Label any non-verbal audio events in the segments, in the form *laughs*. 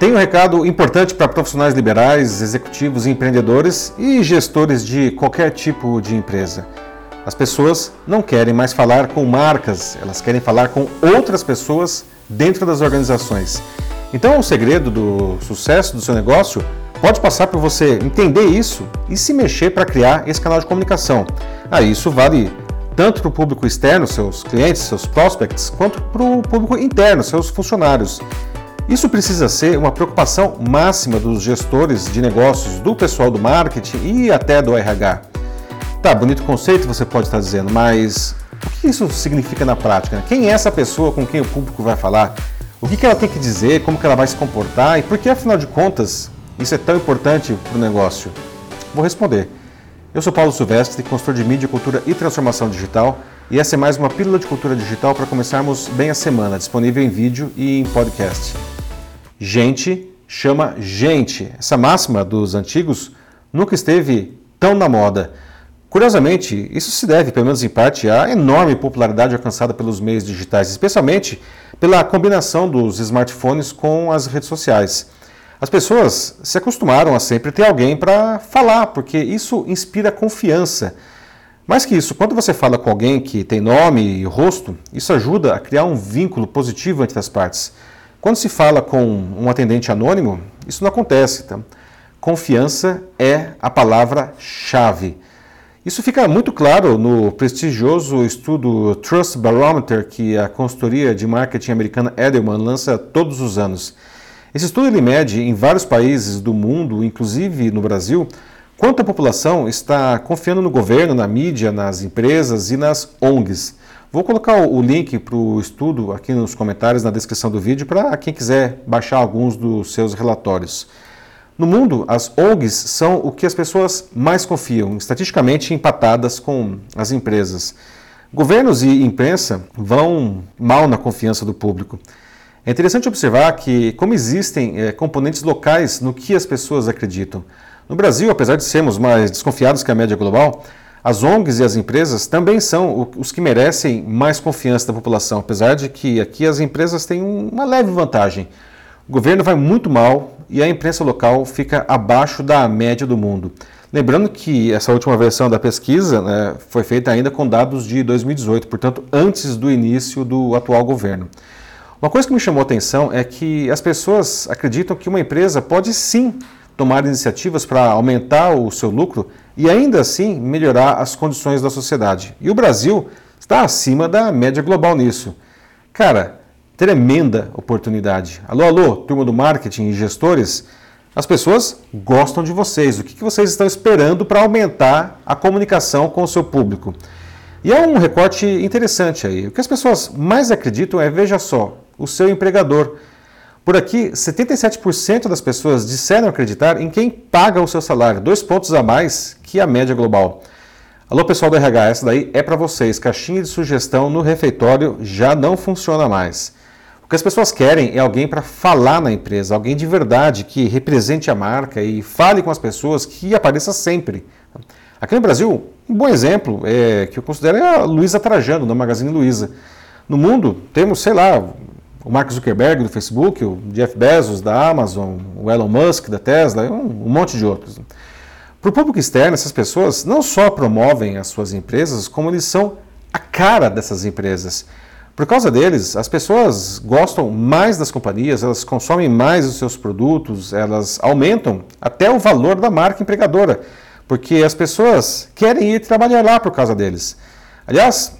Tem um recado importante para profissionais liberais, executivos, empreendedores e gestores de qualquer tipo de empresa. As pessoas não querem mais falar com marcas, elas querem falar com outras pessoas dentro das organizações. Então, o segredo do sucesso do seu negócio pode passar por você entender isso e se mexer para criar esse canal de comunicação. Ah, isso vale tanto para o público externo, seus clientes, seus prospects, quanto para o público interno, seus funcionários. Isso precisa ser uma preocupação máxima dos gestores de negócios, do pessoal do marketing e até do RH. Tá, bonito conceito você pode estar dizendo, mas o que isso significa na prática? Quem é essa pessoa com quem o público vai falar? O que ela tem que dizer, como ela vai se comportar e por que, afinal de contas, isso é tão importante para o negócio? Vou responder. Eu sou Paulo Silvestre, consultor de mídia, cultura e transformação digital, e essa é mais uma pílula de cultura digital para começarmos bem a semana, disponível em vídeo e em podcast. Gente chama gente. Essa máxima dos antigos nunca esteve tão na moda. Curiosamente, isso se deve, pelo menos em parte, à enorme popularidade alcançada pelos meios digitais, especialmente pela combinação dos smartphones com as redes sociais. As pessoas se acostumaram a sempre ter alguém para falar, porque isso inspira confiança. Mais que isso, quando você fala com alguém que tem nome e rosto, isso ajuda a criar um vínculo positivo entre as partes. Quando se fala com um atendente anônimo, isso não acontece. Tá? Confiança é a palavra-chave. Isso fica muito claro no prestigioso estudo Trust Barometer que a consultoria de marketing americana Edelman lança todos os anos. Esse estudo ele mede em vários países do mundo, inclusive no Brasil, quanto a população está confiando no governo, na mídia, nas empresas e nas ONGs. Vou colocar o link para o estudo aqui nos comentários, na descrição do vídeo, para quem quiser baixar alguns dos seus relatórios. No mundo, as ONGs são o que as pessoas mais confiam, estatisticamente empatadas com as empresas. Governos e imprensa vão mal na confiança do público. É interessante observar que, como existem é, componentes locais no que as pessoas acreditam. No Brasil, apesar de sermos mais desconfiados que a média global, as ONGs e as empresas também são os que merecem mais confiança da população, apesar de que aqui as empresas têm uma leve vantagem. O governo vai muito mal e a imprensa local fica abaixo da média do mundo. Lembrando que essa última versão da pesquisa né, foi feita ainda com dados de 2018, portanto, antes do início do atual governo. Uma coisa que me chamou a atenção é que as pessoas acreditam que uma empresa pode sim tomar iniciativas para aumentar o seu lucro e ainda assim melhorar as condições da sociedade. E o Brasil está acima da média global nisso. Cara, tremenda oportunidade. Alô, alô, turma do marketing e gestores, as pessoas gostam de vocês. O que vocês estão esperando para aumentar a comunicação com o seu público? E é um recorte interessante aí. O que as pessoas mais acreditam é, veja só, o seu empregador. Por aqui, 77% das pessoas disseram acreditar em quem paga o seu salário, dois pontos a mais que a média global. Alô, pessoal do RH, essa daí é para vocês. Caixinha de sugestão no refeitório já não funciona mais. O que as pessoas querem é alguém para falar na empresa, alguém de verdade que represente a marca e fale com as pessoas, que apareça sempre. Aqui no Brasil, um bom exemplo é, que eu considero é a Luísa Trajano, da Magazine Luiza. No mundo, temos, sei lá, o Mark Zuckerberg do Facebook, o Jeff Bezos da Amazon, o Elon Musk da Tesla, um, um monte de outros. Para o público externo, essas pessoas não só promovem as suas empresas, como eles são a cara dessas empresas. Por causa deles, as pessoas gostam mais das companhias, elas consomem mais os seus produtos, elas aumentam até o valor da marca empregadora, porque as pessoas querem ir trabalhar lá por causa deles. Aliás,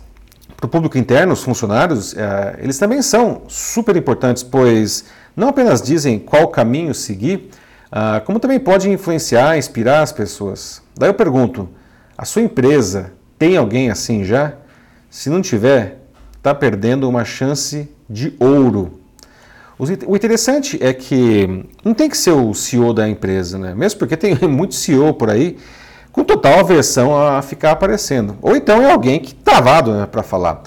para o público interno, os funcionários, é, eles também são super importantes, pois não apenas dizem qual caminho seguir, ah, como também podem influenciar, inspirar as pessoas. Daí eu pergunto: a sua empresa tem alguém assim já? Se não tiver, está perdendo uma chance de ouro. O interessante é que não tem que ser o CEO da empresa, né? mesmo porque tem *laughs* muito CEO por aí com total aversão a ficar aparecendo. Ou então é alguém que travado né, para falar.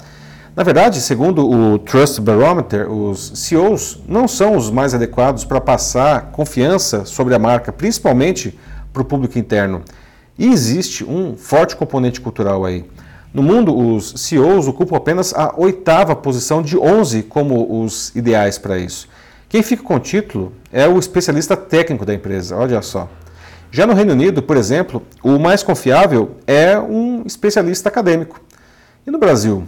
Na verdade, segundo o Trust Barometer, os CEOs não são os mais adequados para passar confiança sobre a marca, principalmente para o público interno. E existe um forte componente cultural aí. No mundo, os CEOs ocupam apenas a oitava posição de 11 como os ideais para isso. Quem fica com o título é o especialista técnico da empresa, olha só. Já no Reino Unido, por exemplo, o mais confiável é um especialista acadêmico. E no Brasil?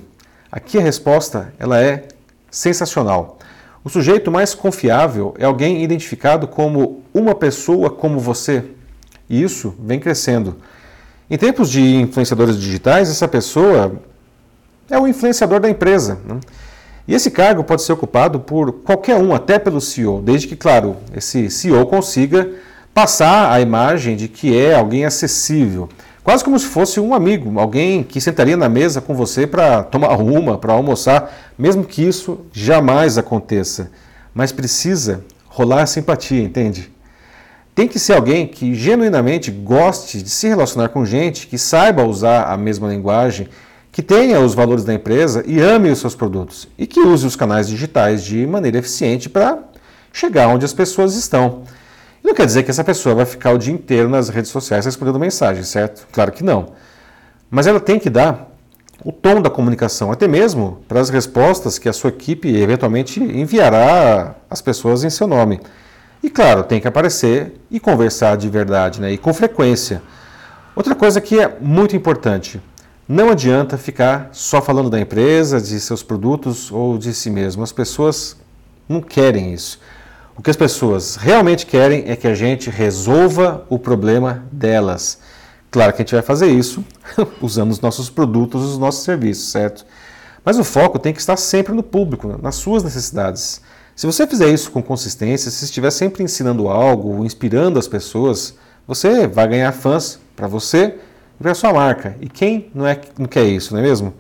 Aqui a resposta ela é sensacional. O sujeito mais confiável é alguém identificado como uma pessoa como você. E isso vem crescendo. Em tempos de influenciadores digitais, essa pessoa é o influenciador da empresa. Né? E esse cargo pode ser ocupado por qualquer um, até pelo CEO, desde que, claro, esse CEO consiga passar a imagem de que é alguém acessível, quase como se fosse um amigo, alguém que sentaria na mesa com você para tomar uma, para almoçar, mesmo que isso jamais aconteça. Mas precisa rolar simpatia, entende? Tem que ser alguém que genuinamente goste de se relacionar com gente, que saiba usar a mesma linguagem, que tenha os valores da empresa e ame os seus produtos e que use os canais digitais de maneira eficiente para chegar onde as pessoas estão. Não quer dizer que essa pessoa vai ficar o dia inteiro nas redes sociais respondendo mensagens, certo? Claro que não. Mas ela tem que dar o tom da comunicação, até mesmo para as respostas que a sua equipe eventualmente enviará às pessoas em seu nome. E claro, tem que aparecer e conversar de verdade, né? e com frequência. Outra coisa que é muito importante, não adianta ficar só falando da empresa, de seus produtos ou de si mesmo. As pessoas não querem isso. O que as pessoas realmente querem é que a gente resolva o problema delas. Claro que a gente vai fazer isso *laughs* usando os nossos produtos, os nossos serviços, certo? Mas o foco tem que estar sempre no público, nas suas necessidades. Se você fizer isso com consistência, se estiver sempre ensinando algo, inspirando as pessoas, você vai ganhar fãs para você para a sua marca. E quem não, é, não quer isso, não é mesmo?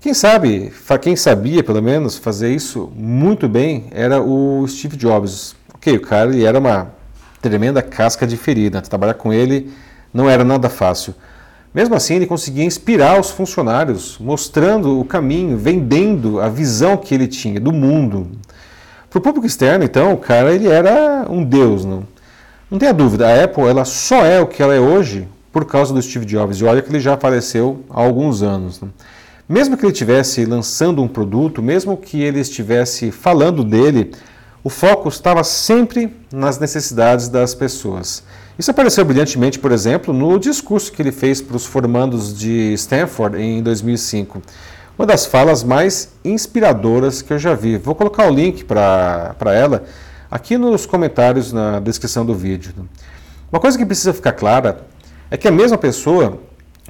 Quem sabe, quem sabia pelo menos fazer isso muito bem era o Steve Jobs. Ok, o cara ele era uma tremenda casca de ferida. Trabalhar com ele não era nada fácil. Mesmo assim, ele conseguia inspirar os funcionários, mostrando o caminho, vendendo a visão que ele tinha do mundo. Para o público externo, então, o cara ele era um deus. Não, não tenha dúvida, a Apple ela só é o que ela é hoje por causa do Steve Jobs. E olha que ele já faleceu há alguns anos. Né? Mesmo que ele estivesse lançando um produto, mesmo que ele estivesse falando dele, o foco estava sempre nas necessidades das pessoas. Isso apareceu brilhantemente, por exemplo, no discurso que ele fez para os formandos de Stanford em 2005. Uma das falas mais inspiradoras que eu já vi. Vou colocar o link para ela aqui nos comentários na descrição do vídeo. Uma coisa que precisa ficar clara é que a mesma pessoa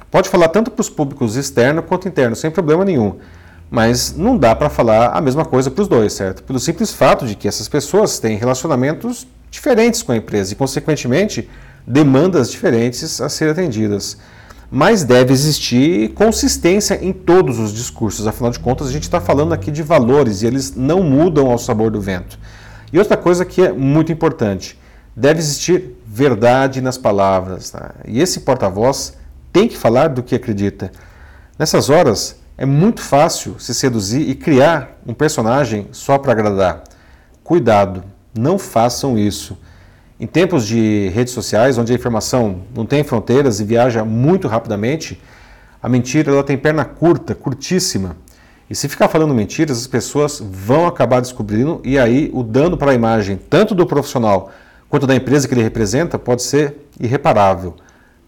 pode falar tanto para os públicos externos quanto internos, sem problema nenhum. Mas não dá para falar a mesma coisa para os dois, certo? Pelo simples fato de que essas pessoas têm relacionamentos diferentes com a empresa e, consequentemente, demandas diferentes a serem atendidas. Mas deve existir consistência em todos os discursos, afinal de contas, a gente está falando aqui de valores e eles não mudam ao sabor do vento. E outra coisa que é muito importante: deve existir verdade nas palavras. Tá? E esse porta-voz tem que falar do que acredita. Nessas horas, é muito fácil se seduzir e criar um personagem só para agradar. Cuidado, não façam isso. Em tempos de redes sociais, onde a informação não tem fronteiras e viaja muito rapidamente, a mentira ela tem perna curta, curtíssima. E se ficar falando mentiras, as pessoas vão acabar descobrindo e aí o dano para a imagem, tanto do profissional quanto da empresa que ele representa pode ser irreparável.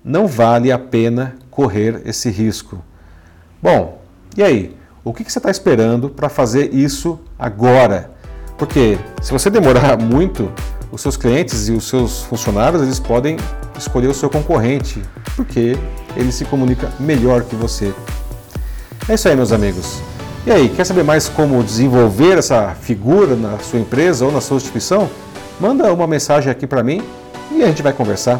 Não vale a pena correr esse risco. Bom, e aí? O que você está esperando para fazer isso agora? Porque se você demorar *laughs* muito, os seus clientes e os seus funcionários eles podem escolher o seu concorrente, porque ele se comunica melhor que você. É isso aí, meus amigos. E aí, quer saber mais como desenvolver essa figura na sua empresa ou na sua instituição? manda uma mensagem aqui para mim e a gente vai conversar.